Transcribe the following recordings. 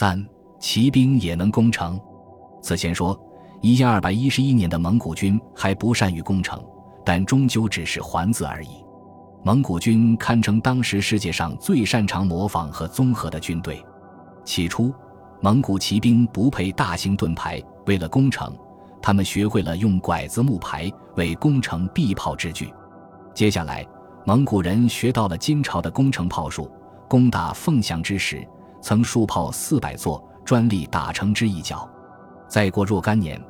三，骑兵也能攻城。此前说，一千二百一十一年的蒙古军还不善于攻城，但终究只是环字而已。蒙古军堪称当时世界上最擅长模仿和综合的军队。起初，蒙古骑兵不配大型盾牌，为了攻城，他们学会了用拐子木牌为攻城必炮之举。接下来，蒙古人学到了金朝的攻城炮术，攻打凤翔之时，曾数炮四百座，专利打城之一角。再过若干年，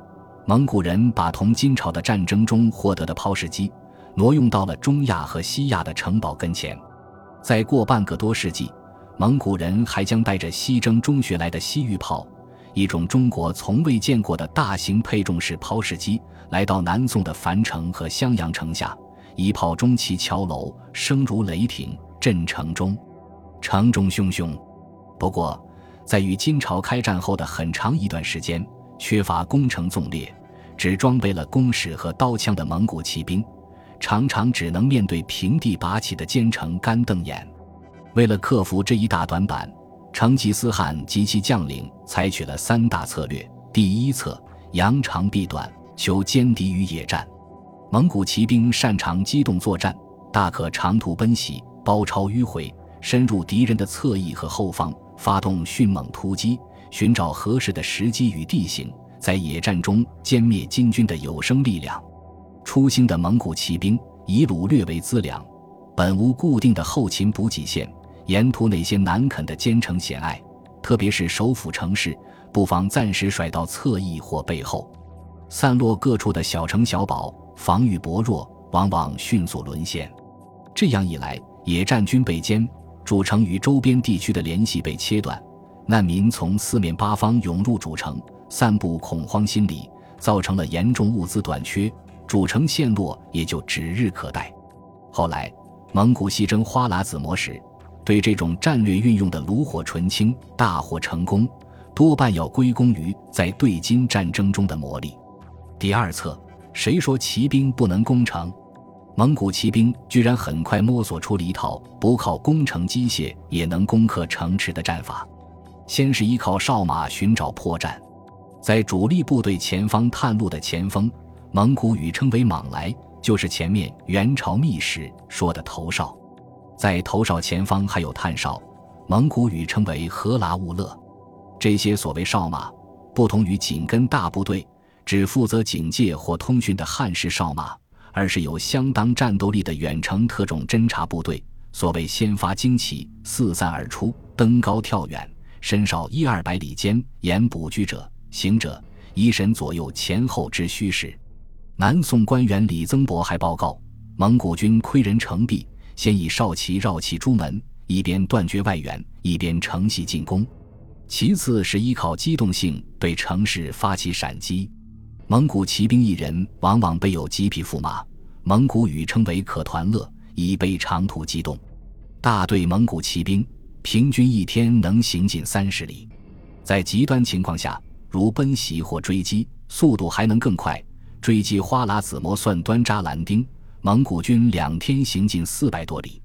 蒙古人把同金朝的战争中获得的炮石机。挪用到了中亚和西亚的城堡跟前，再过半个多世纪，蒙古人还将带着西征中学来的西域炮，一种中国从未见过的大型配重式抛石机，来到南宋的樊城和襄阳城下，一炮中其桥楼，声如雷霆，震城中，城中汹汹。不过，在与金朝开战后的很长一段时间，缺乏攻城纵列，只装备了弓矢和刀枪的蒙古骑兵。常常只能面对平地拔起的坚城干瞪眼。为了克服这一大短板，成吉思汗及其将领采取了三大策略：第一策，扬长避短，求歼敌于野战。蒙古骑兵擅长机动作战，大可长途奔袭，包抄迂回，深入敌人的侧翼和后方，发动迅猛突击，寻找合适的时机与地形，在野战中歼灭金军的有生力量。初兴的蒙古骑兵以掳掠为资粮，本无固定的后勤补给线，沿途那些难啃的坚城险隘，特别是首府城市，不妨暂时甩到侧翼或背后。散落各处的小城小堡，防御薄弱，往往迅速沦陷。这样一来，野战军被歼，主城与周边地区的联系被切断，难民从四面八方涌入主城，散布恐慌心理，造成了严重物资短缺。主城陷落也就指日可待。后来，蒙古西征花剌子模时，对这种战略运用的炉火纯青、大获成功，多半要归功于在对金战争中的磨砺。第二策，谁说骑兵不能攻城？蒙古骑兵居然很快摸索出了一套不靠攻城机械也能攻克城池的战法。先是依靠哨马寻找破绽，在主力部队前方探路的前锋。蒙古语称为“莽来”，就是前面元朝密史说的头哨，在头哨前方还有探哨，蒙古语称为“和拉兀勒”。这些所谓哨马，不同于紧跟大部队、只负责警戒或通讯的汉式哨马，而是有相当战斗力的远程特种侦察部队。所谓先发旌旗，四散而出，登高跳远，身少一二百里间，沿捕居者、行者、疑神左右前后之虚实。南宋官员李增伯还报告，蒙古军窥人城壁，先以哨旗绕其朱门，一边断绝外援，一边乘隙进攻；其次是依靠机动性对城市发起闪击。蒙古骑兵一人往往备有几匹驸马，蒙古语称为“可团乐”，以备长途机动。大队蒙古骑兵平均一天能行进三十里，在极端情况下，如奔袭或追击，速度还能更快。追击花剌子模算端扎兰丁，蒙古军两天行进四百多里；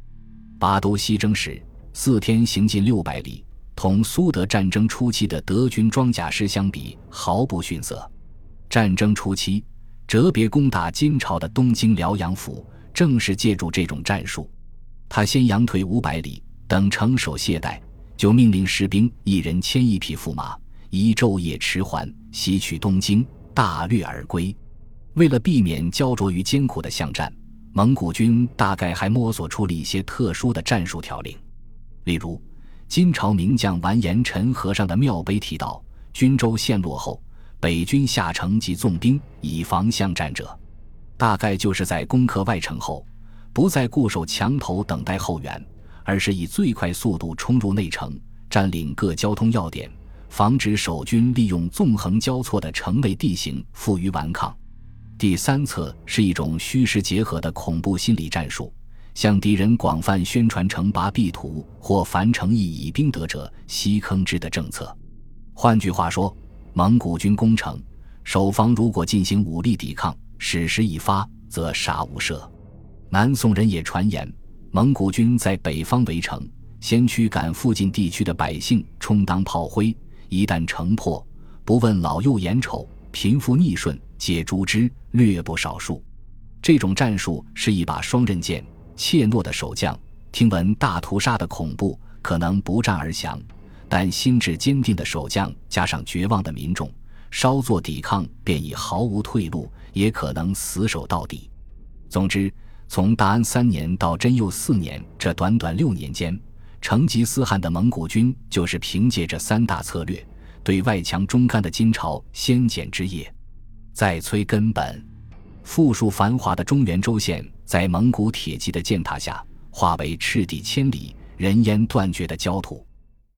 巴都西征时，四天行进六百里，同苏德战争初期的德军装甲师相比毫不逊色。战争初期，哲别攻打金朝的东京辽阳府，正是借助这种战术。他先佯退五百里，等城守懈怠，就命令士兵一人牵一匹驸马，一昼夜迟缓，西取东京，大掠而归。为了避免焦灼于艰苦的巷战，蒙古军大概还摸索出了一些特殊的战术条令。例如，金朝名将完颜陈和尚的庙碑提到：“军州陷落后，北军下城即纵兵，以防巷战者。”大概就是在攻克外城后，不再固守墙头等待后援，而是以最快速度冲入内城，占领各交通要点，防止守军利用纵横交错的城内地形负隅顽抗。第三策是一种虚实结合的恐怖心理战术，向敌人广泛宣传城拔必图或樊城易以兵得者悉坑之的政策。换句话说，蒙古军攻城，守方如果进行武力抵抗，矢石一发，则杀无赦。南宋人也传言，蒙古军在北方围城，先驱赶附近地区的百姓充当炮灰，一旦城破，不问老幼眼丑，贫富逆顺，皆诛之，略不少数。这种战术是一把双刃剑。怯懦的守将听闻大屠杀的恐怖，可能不战而降；但心智坚定的守将加上绝望的民众，稍作抵抗便已毫无退路，也可能死守到底。总之，从大安三年到真佑四年这短短六年间，成吉思汗的蒙古军就是凭借这三大策略，对外强中干的金朝先遣之业，再摧根本。富庶繁华的中原州县，在蒙古铁骑的践踏下，化为赤地千里、人烟断绝的焦土。